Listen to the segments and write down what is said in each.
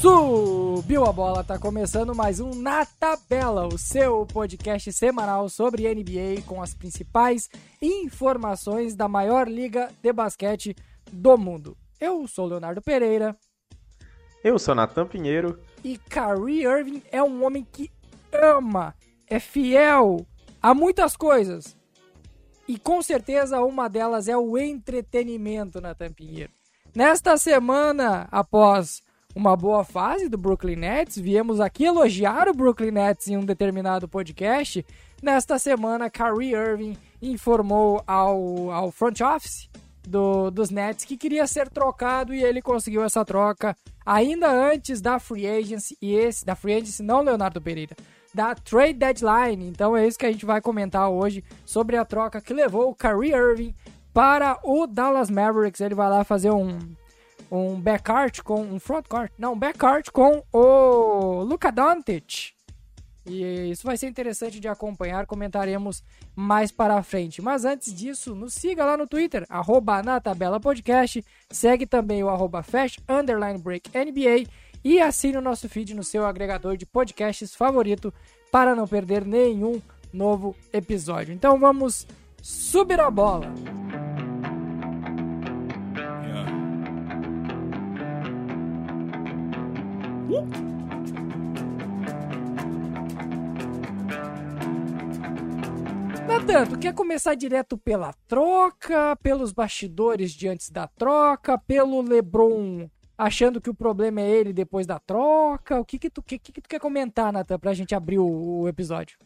Subiu a bola, tá começando mais um Na Tabela, o seu podcast semanal sobre NBA com as principais informações da maior liga de basquete do mundo. Eu sou Leonardo Pereira. Eu sou Natan Pinheiro. E Kyrie Irving é um homem que ama, é fiel a muitas coisas. E com certeza uma delas é o entretenimento, Natan Pinheiro. Nesta semana, após uma boa fase do Brooklyn Nets. Viemos aqui elogiar o Brooklyn Nets em um determinado podcast. Nesta semana, Kyrie Irving informou ao, ao front office do, dos Nets que queria ser trocado e ele conseguiu essa troca ainda antes da free agency e esse da free agency não Leonardo Pereira da trade deadline. Então é isso que a gente vai comentar hoje sobre a troca que levou o Kyrie Irving para o Dallas Mavericks. Ele vai lá fazer um um backcourt com um frontcourt, não, backcourt com o Luka Doncic. E isso vai ser interessante de acompanhar, comentaremos mais para frente. Mas antes disso, nos siga lá no Twitter, arroba na tabela podcast, segue também o arroba fast, underline break NBA e assine o nosso feed no seu agregador de podcasts favorito para não perder nenhum novo episódio. Então vamos subir a bola. Natan, tu quer começar direto pela troca, pelos bastidores de antes da troca, pelo LeBron achando que o problema é ele depois da troca? O que que tu, que, que tu quer comentar, Natan, pra gente abrir o, o, episódio?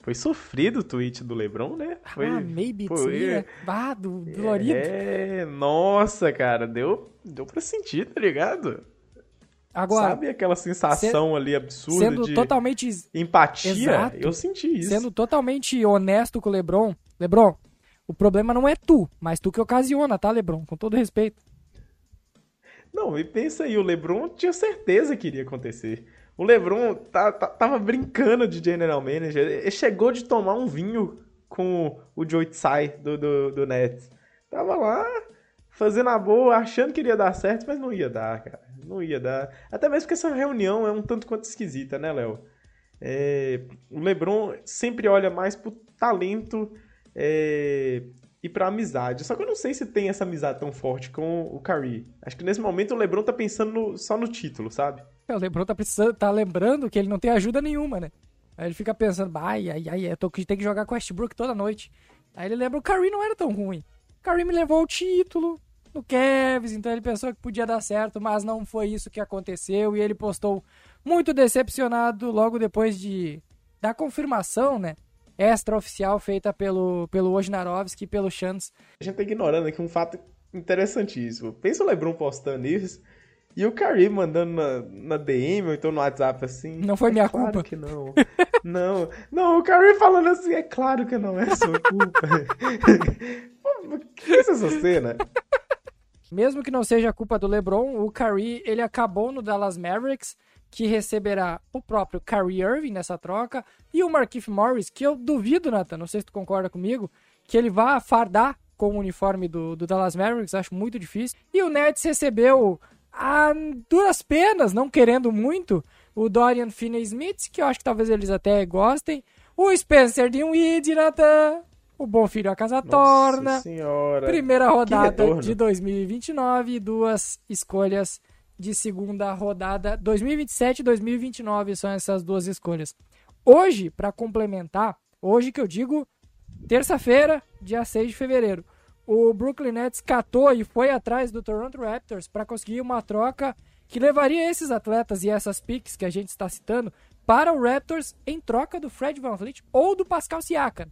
Foi sofrido o tweet do LeBron, né? Foi, ah, maybe foi... Né? Ah, do, dolorido. É, nossa, cara, deu, deu pra sentir, tá ligado? Agora, Sabe aquela sensação ali absurda sendo de totalmente empatia? Exato, eu senti isso. Sendo totalmente honesto com o LeBron. LeBron, o problema não é tu, mas tu que ocasiona, tá, LeBron? Com todo respeito. Não, e pensa aí, o LeBron tinha certeza que iria acontecer. O LeBron tá, tá, tava brincando de general manager. Ele chegou de tomar um vinho com o Joe Tsai do, do, do Nets. Tava lá fazendo a boa, achando que iria dar certo, mas não ia dar, cara não ia dar. Até mesmo porque essa reunião é um tanto quanto esquisita, né, Léo? É, o LeBron sempre olha mais pro talento é, e pra amizade. Só que eu não sei se tem essa amizade tão forte com o Curry. Acho que nesse momento o LeBron tá pensando no, só no título, sabe? É, o LeBron tá, precisando, tá lembrando que ele não tem ajuda nenhuma, né? Aí ele fica pensando, ai, ai, ai, eu tô, tenho que jogar com Westbrook toda noite. Aí ele lembra, o Curry não era tão ruim. O Curry me levou ao título, no Cavs, então ele pensou que podia dar certo, mas não foi isso que aconteceu e ele postou muito decepcionado logo depois de da confirmação, né, extraoficial feita pelo pelo Wojnarowski e pelo Chance. A gente tá ignorando aqui um fato interessantíssimo. Pensa o LeBron postando isso e o Curry mandando na, na DM ou então no WhatsApp assim. Não foi é minha claro culpa. que não. não. Não, o Curry falando assim, é claro que não é sua culpa. que é essa cena? Mesmo que não seja culpa do LeBron, o Curry ele acabou no Dallas Mavericks, que receberá o próprio Kyrie Irving nessa troca e o Markieff Morris, que eu duvido, Nathan, não sei se tu concorda comigo, que ele vá fardar com o uniforme do, do Dallas Mavericks, acho muito difícil. E o Nets recebeu a duras penas, não querendo muito, o Dorian Finney-Smith, que eu acho que talvez eles até gostem, o Spencer Dinwiddie, Nathan, o Bom Filho a Casa Nossa Torna. Senhora. Primeira rodada de 2029 e duas escolhas de segunda rodada 2027 e 2029 são essas duas escolhas. Hoje, para complementar, hoje que eu digo terça-feira, dia 6 de fevereiro, o Brooklyn Nets catou e foi atrás do Toronto Raptors para conseguir uma troca que levaria esses atletas e essas picks que a gente está citando para o Raptors em troca do Fred VanVleet ou do Pascal Siakam.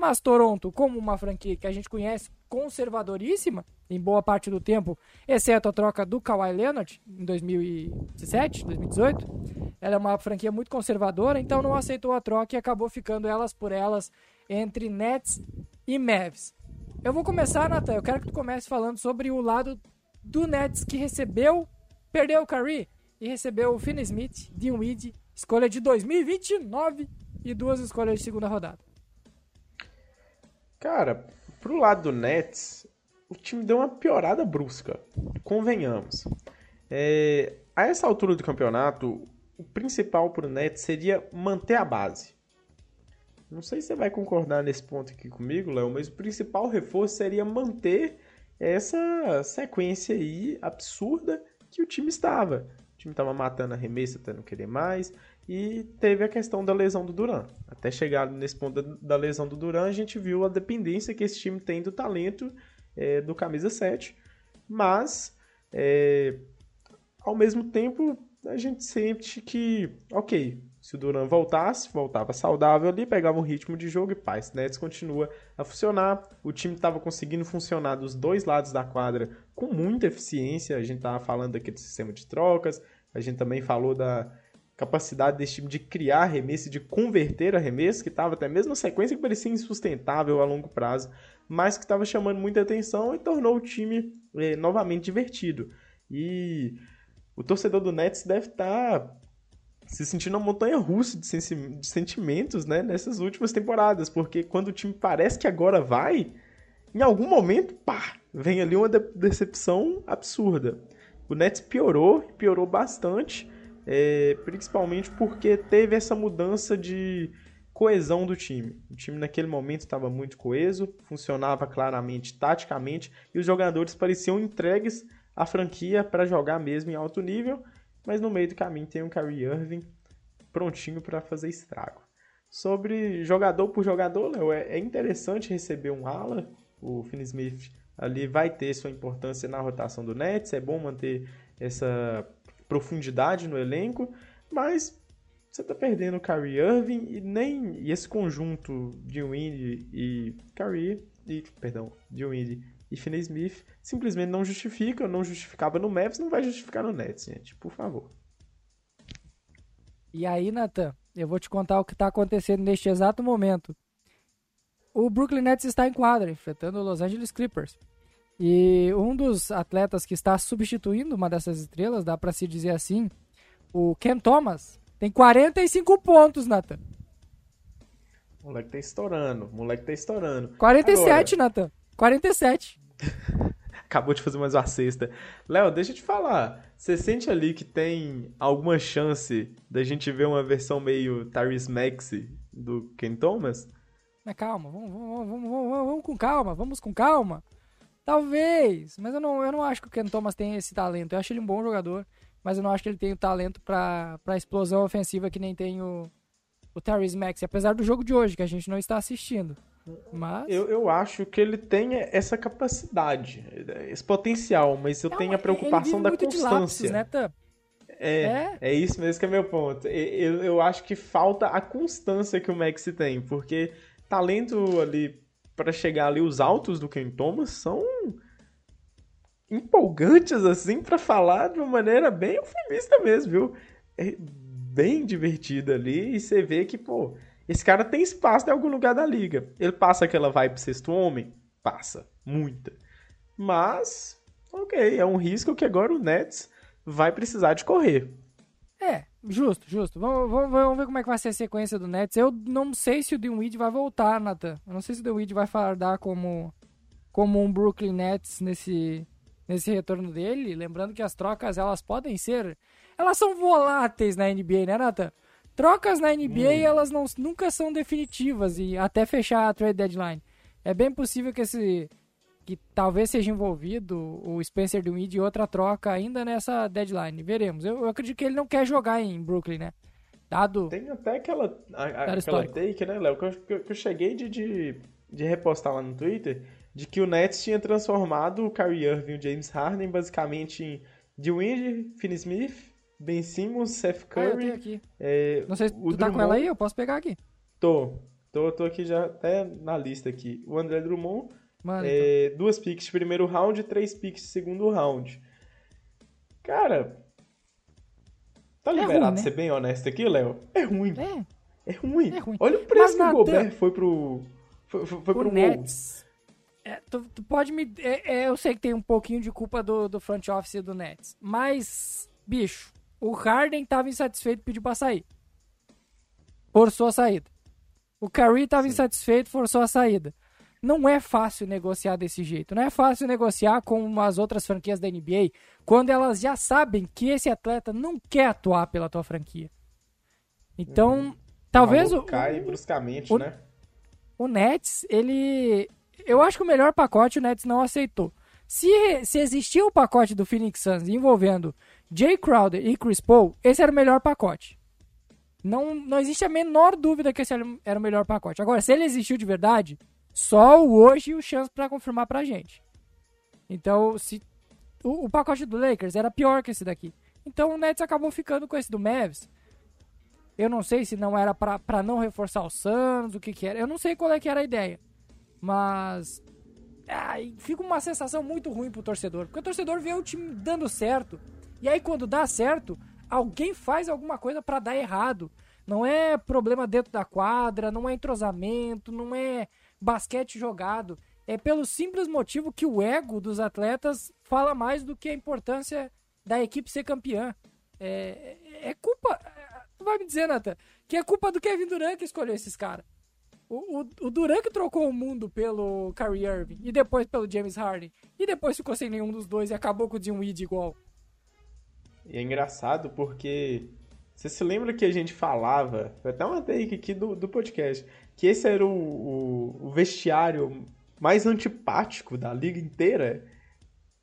Mas Toronto, como uma franquia que a gente conhece conservadoríssima, em boa parte do tempo, exceto a troca do Kawhi Leonard em 2017, 2018, ela é uma franquia muito conservadora, então não aceitou a troca e acabou ficando elas por elas entre Nets e Mavs. Eu vou começar, Natan, eu quero que tu comece falando sobre o lado do Nets que recebeu, perdeu o Curry e recebeu o Finn Smith, Dinwiddie, escolha de 2029 e duas escolhas de segunda rodada. Cara, pro lado do Nets, o time deu uma piorada brusca. Convenhamos. É, a essa altura do campeonato, o principal para o Nets seria manter a base. Não sei se você vai concordar nesse ponto aqui comigo, Léo, mas o principal reforço seria manter essa sequência aí absurda que o time estava. O time estava matando a remessa até não querer mais. E teve a questão da lesão do Duran. Até chegar nesse ponto da, lesão do Duran, a gente viu a dependência que esse time tem do talento é, do camisa 7. Mas, é, ao mesmo tempo, a gente sente que, ok, se o Duran voltasse, voltava saudável ali, pegava um ritmo de jogo e paz. Nets continua a funcionar. O time estava conseguindo funcionar dos dois lados da quadra com muita eficiência. A gente estava falando aqui do sistema de trocas, a gente também falou da capacidade desse time de criar arremesso, de converter arremesso, que estava até mesmo uma sequência que parecia insustentável a longo prazo, mas que estava chamando muita atenção e tornou o time eh, novamente divertido. E o torcedor do Nets deve estar tá se sentindo uma montanha russa de, de, sentimentos né, nessas últimas temporadas, porque quando o time parece que agora vai, em algum momento, pá, vem ali uma de decepção absurda. O Nets piorou, piorou bastante, é, principalmente porque teve essa mudança de coesão do time. O time naquele momento estava muito coeso, funcionava claramente taticamente e os jogadores pareciam entregues à franquia para jogar mesmo em alto nível mas no meio do caminho tem um Kyrie Irving prontinho para fazer estrago. Sobre jogador por jogador, Léo, é, é interessante receber um ala. O Finn Smith ali vai ter sua importância na rotação do Nets. É bom manter essa profundidade no elenco, mas você está perdendo o Kyrie Irving e nem e esse conjunto de Windy e Kyrie e perdão, de Windy e Finney Smith simplesmente não justifica, não justificava no Mavs, não vai justificar no Nets, gente, por favor. E aí, Nathan, eu vou te contar o que está acontecendo neste exato momento. O Brooklyn Nets está em quadra, enfrentando o Los Angeles Clippers. E um dos atletas que está substituindo uma dessas estrelas, dá para se dizer assim, o Cam Thomas, tem 45 pontos, Nathan. O moleque tá estourando, o moleque tá estourando. 47, Agora... Nathan. 47. Acabou de fazer mais uma cesta. Léo, deixa eu te falar. Você sente ali que tem alguma chance da gente ver uma versão meio Tyrese Maxey do Ken Thomas? Mas calma, vamos, vamos, vamos, vamos, vamos com calma, vamos com calma. Talvez, mas eu não, eu não acho que o Ken Thomas tenha esse talento. Eu acho ele um bom jogador, mas eu não acho que ele tem o talento para explosão ofensiva que nem tem o, o Tyrese Maxey, apesar do jogo de hoje, que a gente não está assistindo. Mas... Eu, eu acho que ele tem essa capacidade, esse potencial, mas eu tenho a preocupação da constância. Lápis, né, é, é, é isso mesmo que é meu ponto. Eu, eu acho que falta a constância que o Max tem, porque talento ali para chegar ali os altos do Ken Thomas são empolgantes assim para falar de uma maneira bem eufemista mesmo, viu? É bem divertida ali e você vê que, pô, esse cara tem espaço em algum lugar da liga. Ele passa aquela vibe sexto homem? Passa. Muita. Mas, ok, é um risco que agora o Nets vai precisar de correr. É, justo, justo. Vamos, vamos, vamos, ver como é que vai ser a sequência do Nets. Eu não sei se o Dinwiddie vai voltar, Nathan. Eu não sei se o Dinwiddie vai fardar como, como um Brooklyn Nets nesse, nesse retorno dele. Lembrando que as trocas, elas podem ser... Elas são voláteis na NBA, né, Nathan? Trocas na NBA, hum. elas não, nunca são definitivas e até fechar a trade deadline. É bem possível que esse que talvez seja envolvido o Spencer Dinwiddie e outra troca ainda nessa deadline. Veremos. Eu, eu, acredito que ele não quer jogar em Brooklyn, né? Dado. Tem até aquela, a, aquela take, né, Léo? Que eu, que eu cheguei de, de, de, repostar lá no Twitter de que o Nets tinha transformado o Kyrie Irving e o James Harden basicamente em Dinwiddie, Finney Smith Ben Simmons, Seth Curry. Ah, aqui. É, Não sei se tu Drummond... tá com ela aí, eu posso pegar aqui. Tô. Tô, tô aqui já até na lista aqui. O André Drummond. Mano, é, então. Duas picks de primeiro round e três picks de segundo round. Cara. Tá liberado é ruim, né? ser bem honesto aqui, Léo? É ruim. É. É ruim. É ruim. Olha o preço Mas, que o Gobert foi pro. Foi, foi, foi pro Nets. É, tu, tu, pode me. É, é, eu sei que tem um pouquinho de culpa do, do front office do Nets. Mas, bicho, o Harden estava insatisfeito e pediu para sair. Forçou a saída. O Curry estava insatisfeito, forçou a saída. Não é fácil negociar desse jeito. Não é fácil negociar com as outras franquias da NBA quando elas já sabem que esse atleta não quer atuar pela tua franquia. Então, uhum. talvez o. Cai bruscamente, o, né? O Nets, ele. Eu acho que o melhor pacote o Nets não aceitou. Se, se existia o pacote do Phoenix Suns envolvendo Jay Crowder e Chris Paul, esse era o melhor pacote. Não, não existe a menor dúvida que esse era o melhor pacote. Agora, se ele existiu de verdade, só o hoje e o chance para confirmar pra gente. Então, se o, o, pacote do Lakers era pior que esse daqui. Então o Nets acabou ficando com esse do Mavs. Eu não sei se não era para não reforçar o Suns, o que que era. Eu não sei qual é que era a ideia. Mas ai, fica uma sensação muito ruim pro torcedor, porque o torcedor vê o time dando certo. E aí quando dá certo, alguém faz alguma coisa para dar errado. Não é problema dentro da quadra, não é entrosamento, não é basquete jogado. É pelo simples motivo que o ego dos atletas fala mais do que a importância da equipe ser campeã. É, é culpa. Tu vai me dizer, Nathan, que é culpa do Kevin Durant que escolheu esses caras. O, o, o, Durant que trocou o mundo pelo Kyrie Irving e depois pelo James Harden e depois ficou sem nenhum dos dois e acabou com o Dinwiddie igual. E é engraçado porque você se lembra que a gente falava, foi até uma take aqui do, do podcast, que esse era o, o, o vestiário mais antipático da liga inteira?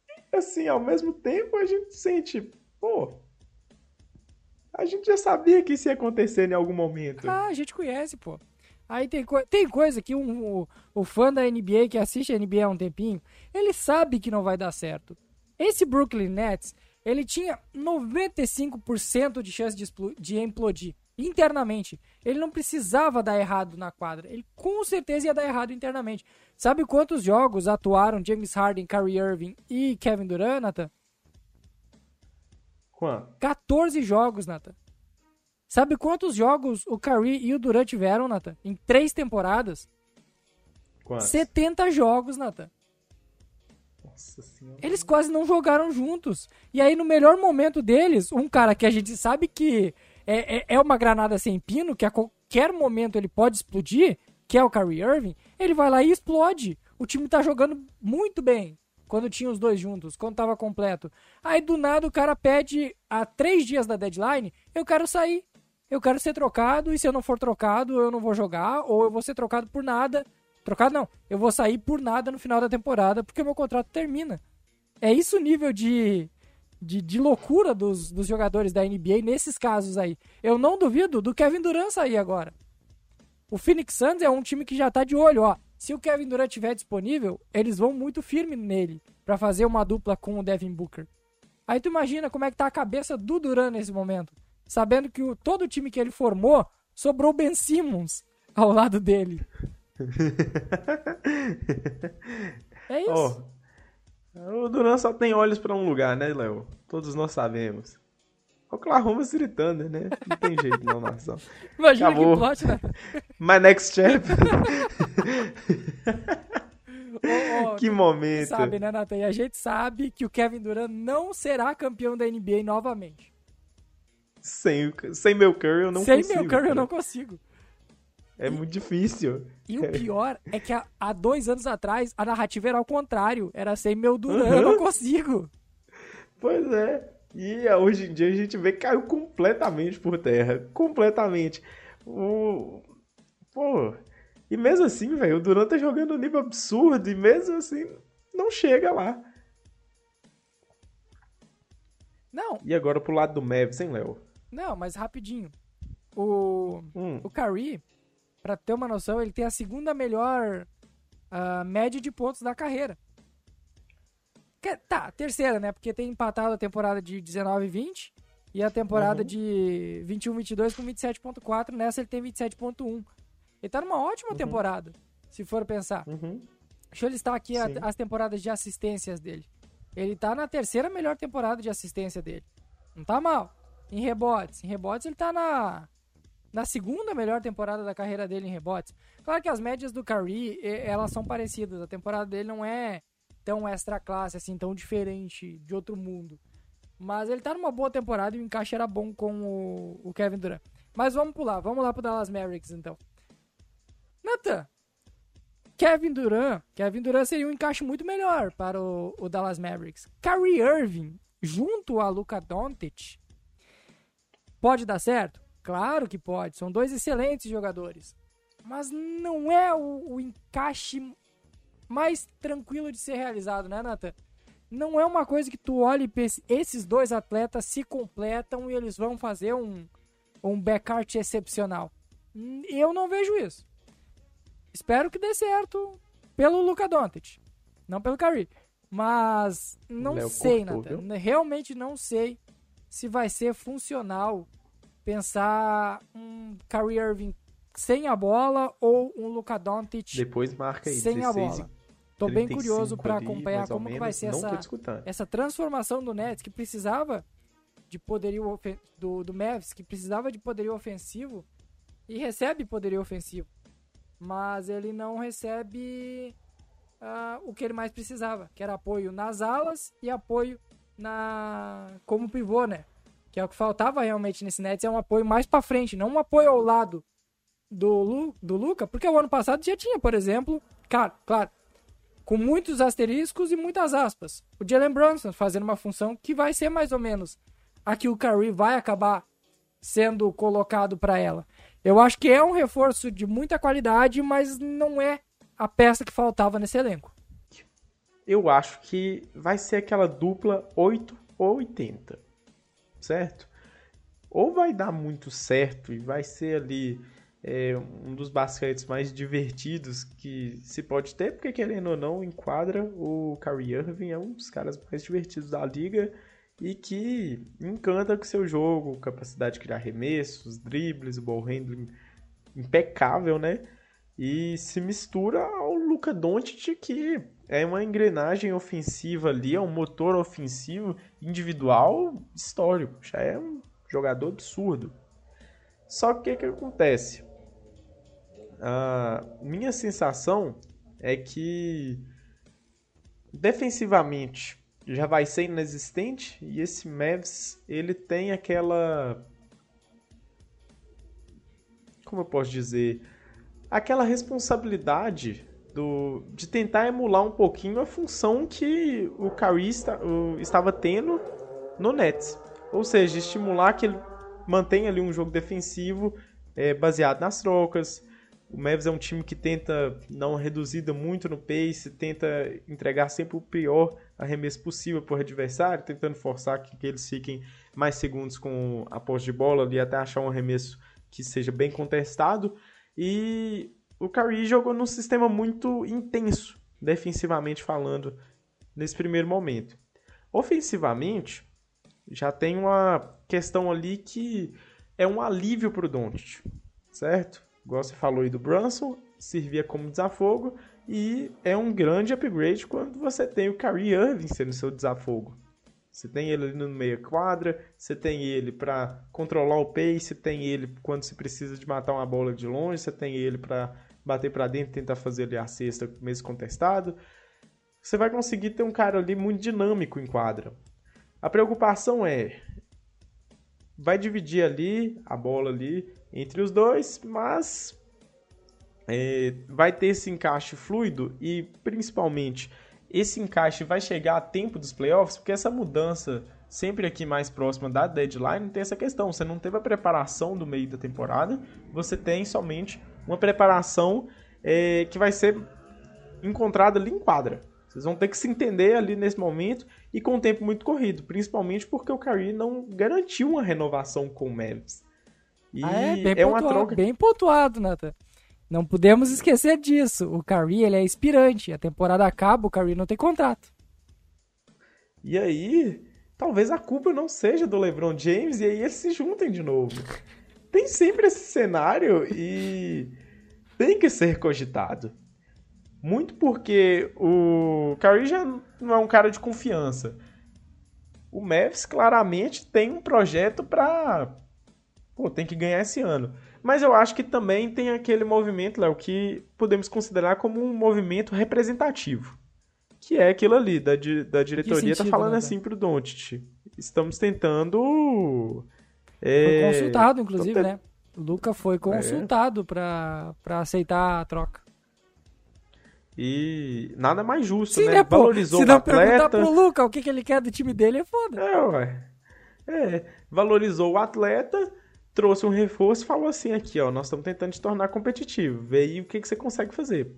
E, assim, ao mesmo tempo a gente sente, pô, a gente já sabia que isso ia acontecer em algum momento. Ah, a gente conhece, pô. Aí tem, co tem coisa que um, o, o fã da NBA que assiste a NBA há um tempinho, ele sabe que não vai dar certo. Esse Brooklyn Nets, ele tinha 95% de chance de, de implodir internamente. Ele não precisava dar errado na quadra. Ele com certeza ia dar errado internamente. Sabe quantos jogos atuaram James Harden, Kyrie Irving e Kevin Durant, Nathan? Quanto? 14 jogos, Nathan. Sabe quantos jogos o Kyrie e o Durant tiveram, Nathan? Em três temporadas? Quantos? 70 jogos, Nathan. Eles quase não jogaram juntos. E aí, no melhor momento deles, um cara que a gente sabe que é, é, é uma granada sem pino, que a qualquer momento ele pode explodir, que é o Kyrie Irving, ele vai lá e explode. O time tá jogando muito bem quando tinha os dois juntos, quando tava completo. Aí do nada o cara pede há três dias da deadline, eu quero sair. Eu quero ser trocado e se eu não for trocado, eu não vou jogar, ou eu vou ser trocado por nada. Trocado não, eu vou sair por nada no final da temporada porque o meu contrato termina. É isso o nível de de, de loucura dos, dos jogadores da NBA nesses casos aí. Eu não duvido do Kevin Durant sair agora. O Phoenix Suns é um time que já tá de olho, ó. Se o Kevin Durant estiver disponível, eles vão muito firme nele para fazer uma dupla com o Devin Booker. Aí tu imagina como é que tá a cabeça do Durant nesse momento, sabendo que o, todo o time que ele formou sobrou Ben Simmons ao lado dele. é isso. Oh, o Duran só tem olhos para um lugar, né, Léo? Todos nós sabemos. Oklahoma City Thunder, né? Não tem jeito não, nação. Imagina Acabou. que plot, né? My next chap. oh, oh, que momento. Sabe, né, Nathan? E a gente sabe que o Kevin Durant não será campeão da NBA novamente. Sem, sem meu Curry eu não sem consigo. Sem meu Curry eu não consigo. É muito difícil. E o pior é que há, há, dois anos atrás a narrativa era ao contrário. Era sem meu Duran, uhum. eu não consigo. Pois é. E hoje em dia a gente vê que caiu completamente por terra. Completamente. O... Pô. E mesmo assim, velho, o Duran tá jogando um nível absurdo. E mesmo assim, não chega lá. Não. E agora pro lado do Mavis, hein, Léo? Não, mas rapidinho. O, hum. o Curry, para ter uma noção, ele tem a segunda melhor uh, média de pontos da carreira. Que, tá, terceira, né? Porque tem empatado a temporada de 19 e 20 e a temporada uhum. de 21 22 com 27.4. Nessa ele tem 27.1. Ele tá numa ótima uhum. temporada, se for pensar. Uhum. Deixa eu listar aqui a, as temporadas de assistências dele. Ele tá na terceira melhor temporada de assistência dele. Não tá mal. Em rebotes. Em rebotes ele tá na na segunda melhor temporada da carreira dele em rebotes. Claro que as médias do Curry, elas são parecidas. A temporada dele não é tão extra classe, assim, tão diferente de outro mundo. Mas ele tá numa boa temporada e o encaixe era bom com o, o Kevin Durant. Mas vamos pular, vamos lá pro Dallas Mavericks então. Nathan, Kevin Durant, Kevin Durant seria um encaixe muito melhor para o, o Dallas Mavericks. Kyrie Irving junto a Luka Doncic pode dar certo? Claro que pode. São dois excelentes jogadores, mas não é o, o encaixe mais tranquilo de ser realizado, né, Nathan? Não é uma coisa que tu olhe e pense, esses dois atletas se completam e eles vão fazer um, um backcourt excepcional. Eu não vejo isso. Espero que dê certo pelo Luka Doncic, não pelo Kyrie. Mas não Léo sei, Nathan. Realmente não sei se vai ser funcional pensar um Kyrie Irving sem a bola ou um Luka Doncic Depois marca aí, sem a bola. Tô bem curioso para acompanhar como que vai ser essa, essa transformação do Nets que precisava de poderio do, do Mavs, que precisava de poderio ofensivo e recebe poderio ofensivo. Mas ele não recebe uh, o que ele mais precisava, que era apoio nas alas e apoio na como pivô, né? Que é o que faltava realmente nesse Nets, é um apoio mais para frente, não um apoio ao lado do, Lu, do Luca, porque o ano passado já tinha, por exemplo, cara, claro, com muitos asteriscos e muitas aspas. O Jalen Brunson fazendo uma função que vai ser mais ou menos a que o Curry vai acabar sendo colocado para ela. Eu acho que é um reforço de muita qualidade, mas não é a peça que faltava nesse elenco. Eu acho que vai ser aquela dupla 8 ou 80, certo? Ou vai dar muito certo e vai ser ali é, um dos basquetes mais divertidos que se pode ter, porque querendo ou não, enquadra o Kyrie Irving, é um dos caras mais divertidos da liga e que encanta com seu jogo, capacidade de criar arremessos, dribles, ball handling impecável, né? e se mistura ao Luca Doncic que é uma engrenagem ofensiva ali, é um motor ofensivo individual histórico, já é um jogador absurdo. Só que o que, que acontece? A minha sensação é que defensivamente já vai ser inexistente e esse Mavs ele tem aquela como eu posso dizer aquela responsabilidade do, de tentar emular um pouquinho a função que o Curry está, o, estava tendo no Nets. Ou seja, estimular que ele mantenha ali um jogo defensivo é, baseado nas trocas. O Mavs é um time que tenta não reduzir muito no pace, tenta entregar sempre o pior arremesso possível para o adversário, tentando forçar que, que eles fiquem mais segundos com a posse de bola ali até achar um arremesso que seja bem contestado. E o Curry jogou num sistema muito intenso, defensivamente falando, nesse primeiro momento. Ofensivamente, já tem uma questão ali que é um alívio para o Doncic, certo? Igual você falou aí do Brunson, servia como desafogo e é um grande upgrade quando você tem o Kyrie Irving sendo seu desafogo. Você tem ele ali no meio quadra, você tem ele para controlar o pace, tem ele quando se precisa de matar uma bola de longe, você tem ele para bater para dentro tentar fazer ali a cesta mesmo contestado. Você vai conseguir ter um cara ali muito dinâmico em quadra. A preocupação é vai dividir ali a bola ali entre os dois, mas é, vai ter esse encaixe fluido e principalmente esse encaixe vai chegar a tempo dos playoffs, porque essa mudança sempre aqui mais próxima da deadline tem essa questão. Você não teve a preparação do meio da temporada, você tem somente uma preparação é, que vai ser encontrada ali em quadra. Vocês vão ter que se entender ali nesse momento e com o tempo muito corrido, principalmente porque o Kyrie não garantiu uma renovação com o Mavs. E ah, é, bem é uma troca bem pontuado, Nathan. Não podemos esquecer disso. O Curry, ele é inspirante. A temporada acaba, o Curry não tem contrato. E aí, talvez a culpa não seja do LeBron James e aí eles se juntem de novo. Tem sempre esse cenário e tem que ser cogitado. Muito porque o Curry já não é um cara de confiança. O Mavs claramente tem um projeto para pô, tem que ganhar esse ano. Mas eu acho que também tem aquele movimento, Léo, que podemos considerar como um movimento representativo. Que é aquilo ali, da, da diretoria tá sentido, tá falando né, assim pro Doncic. Estamos tentando... É... Foi consultado, inclusive, né? O Luca foi consultado é. para aceitar a troca. E nada mais justo, Sim, né? né, pô? Valorizou Se o não perguntar atleta. pro Luca o que, que ele quer do time dele, é foda. É, ué. É, valorizou o atleta, trouxe um reforço e falou assim aqui, ó, nós estamos tentando te tornar competitivo. Vê aí o que, que você consegue fazer.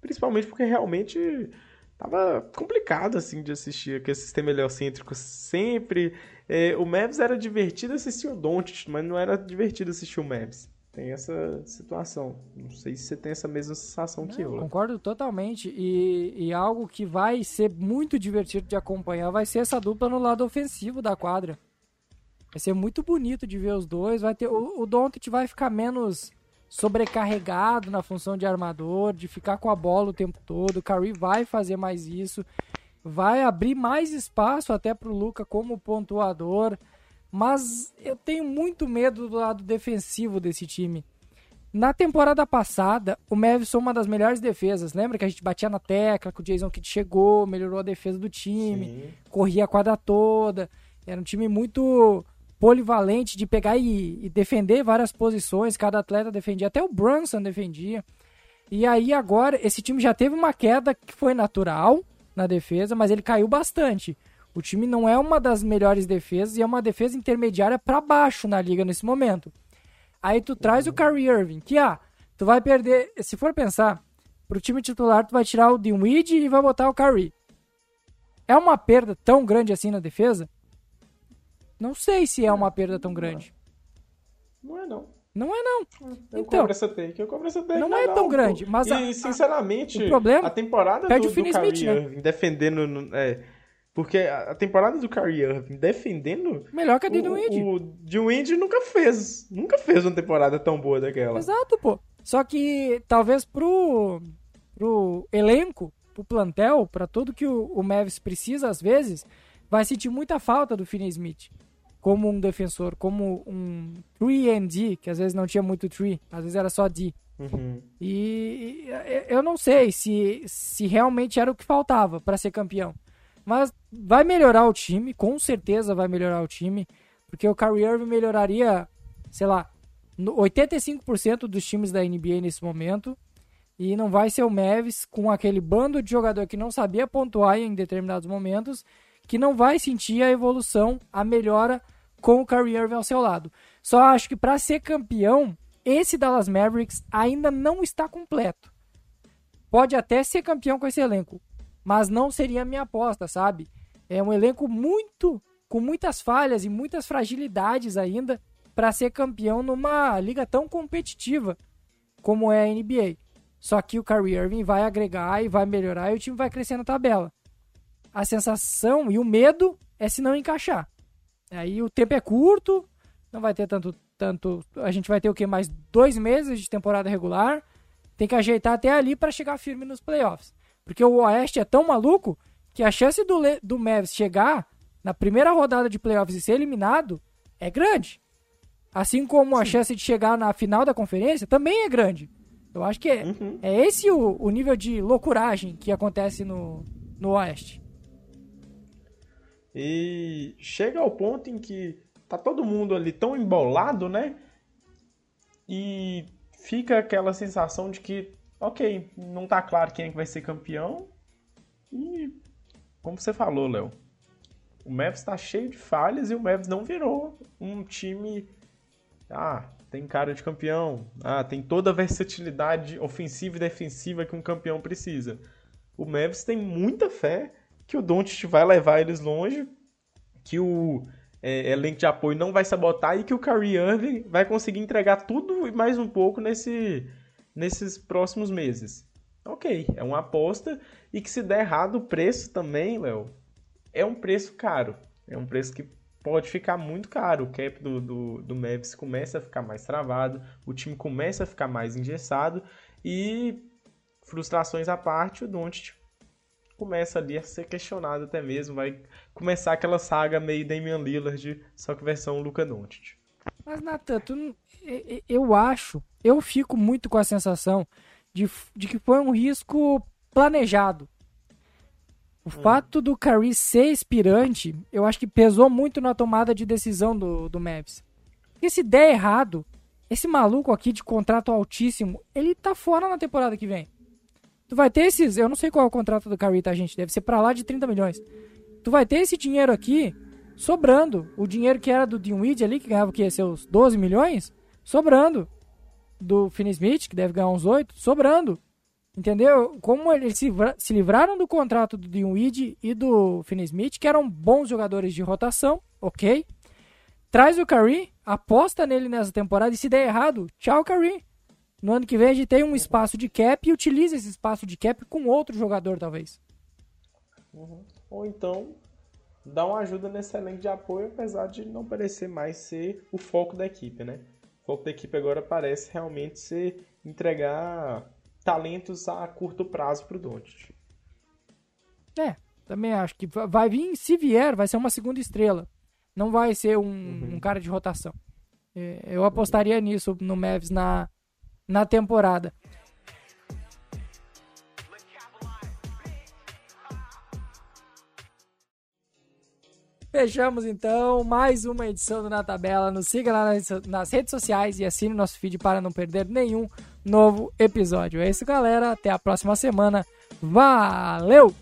Principalmente porque realmente tava complicado, assim, de assistir aquele sistema heliocêntrico sempre. É, o Mavs era divertido assistir o Doncic, mas não era divertido assistir o Mavs. Tem essa situação. Não sei se você tem essa mesma sensação que eu. Concordo totalmente. E, e algo que vai ser muito divertido de acompanhar vai ser essa dupla no lado ofensivo da quadra. Vai ser muito bonito de ver os dois. Vai ter o, o Doncic vai ficar menos sobrecarregado na função de armador, de ficar com a bola o tempo todo. O Curry vai fazer mais isso. Vai abrir mais espaço até pro Luca como pontuador. Mas eu tenho muito medo do lado defensivo desse time. Na temporada passada, o Mavs foi uma das melhores defesas. Lembra que a gente batia na tecla, que o Jason Kidd chegou, melhorou a defesa do time, Sim. corria a quadra toda. Era um time muito polivalente de pegar e, e defender várias posições. Cada atleta defendia, até o Brunson defendia. E aí agora, esse time já teve uma queda que foi natural na defesa, mas ele caiu bastante. O time não é uma das melhores defesas e é uma defesa intermediária para baixo na liga nesse momento. Aí tu traz o Kyrie Irving, que ah, tu vai perder, se for pensar, pro time titular tu vai tirar o Dinwiddie e vai botar o Kyrie. É uma perda tão grande assim na defesa? Não sei se é uma perda tão grande. Não é, não. Não é não. Eu Então, cobro essa take, eu cobro essa take. não é tão pô. grande, mas E, a- a- sinceramente, o problema a temporada do, o Finney do Kyrie Smith, né? Irving defendendo... no- É, porque a a temporada do Kyrie Irving defendendo... Melhor que a O, Dinwiddie. o Dinwiddie nunca fez. Nunca fez uma temporada tão boa daquela. Exato, pô. Só que talvez pro, pro elenco, pro plantel, pra tudo que o, o Mavis precisa às vezes, vai sentir muita falta do Finney Smith como um defensor, como um 3D, que às vezes não tinha muito 3, às vezes era só D. Uhum. E e- eu não sei se, se realmente era o que faltava para ser campeão. Mas vai melhorar o time, com certeza vai melhorar o time, porque o Kyrie Irving melhoraria, sei lá, no 85% dos times da NBA nesse momento. E não vai ser o Mavis com aquele bando de jogador que não sabia pontuar em determinados momentos, que não vai sentir a evolução, a melhora com o Kyrie Irving ao seu lado. Só acho que para ser campeão, esse Dallas Mavericks ainda não está completo. Pode até ser campeão com esse elenco, mas não seria a minha aposta, sabe? É um elenco muito com muitas falhas e muitas fragilidades ainda para ser campeão numa liga tão competitiva como é a NBA. Só que o Kyrie Irving vai agregar e vai melhorar e o time vai crescer na tabela. A sensação e o medo é se não encaixar. Aí o tempo é curto, não vai ter tanto. tanto a gente vai ter o que? Mais dois meses de temporada regular. Tem que ajeitar até ali para chegar firme nos playoffs. Porque o Oeste é tão maluco que a chance do, Le- do Mavs chegar na primeira rodada de playoffs e ser eliminado é grande. Assim como a chance de chegar na final da conferência também é grande. Eu acho que é, Uhum. é esse o, o nível de loucuragem que acontece no, no Oeste. E chega ao ponto em que tá todo mundo ali tão embolado, né? E fica aquela sensação de que, ok, não tá claro quem é que vai ser campeão. E, como você falou, Léo, o Mavs tá cheio de falhas e o Mavs não virou um time. Ah, tem cara de campeão. Ah, tem toda a versatilidade ofensiva e defensiva que um campeão precisa. O Mavs tem muita fé que o Doncic vai levar eles longe, que o é, elenco de apoio não vai sabotar e que o Kyrie Irving vai conseguir entregar tudo e mais um pouco nesse, nesses próximos meses. Ok, é uma aposta e que se der errado o preço também, Léo, é um preço caro. É um preço que pode ficar muito caro. O cap do, do, do Mavs começa a ficar mais travado, o time começa a ficar mais engessado e frustrações à parte, o Doncic começa ali a ser questionado até mesmo, vai começar aquela saga meio Damian Lillard, só que versão Luca Doncic. Mas, Nathan, tu eu acho, eu fico muito com a sensação de, de que foi um risco planejado. O fato do Curry ser expirante, eu acho que pesou muito na tomada de decisão do, do Mavs. Porque se der errado, esse maluco aqui de contrato altíssimo, ele tá fora na temporada que vem. Tu vai ter esses. Eu não sei qual é o contrato do Curry, tá, gente? Deve ser pra lá de 30 milhões. Tu vai ter esse dinheiro aqui sobrando. O dinheiro que era do Dinwiddie ali, que ganhava o quê? Seus 12 milhões? Sobrando. Do Finney Smith, que deve ganhar uns 8, sobrando. Entendeu? Como eles se, se livraram do contrato do Dinwiddie e do Finney Smith, que eram bons jogadores de rotação, ok? Traz o Curry, aposta nele nessa temporada e se der errado, tchau Curry. No ano que vem a gente tem um espaço de cap e utiliza esse espaço de cap com outro jogador, talvez. Uhum. Ou então dá uma ajuda nesse elenco de apoio, apesar de não parecer mais ser o foco da equipe, né? O foco da equipe agora parece realmente ser entregar talentos a curto prazo pro Doncic. É, também acho que vai vir, se vier, vai ser uma segunda estrela. Não vai ser um, uhum. um cara de rotação. É, eu apostaria nisso no Mavs na, na temporada. Fechamos então mais uma edição do Na Tabela. Nos siga lá nas, redes sociais e assine nosso feed para não perder nenhum novo episódio. É isso, galera. Até a próxima semana. Valeu!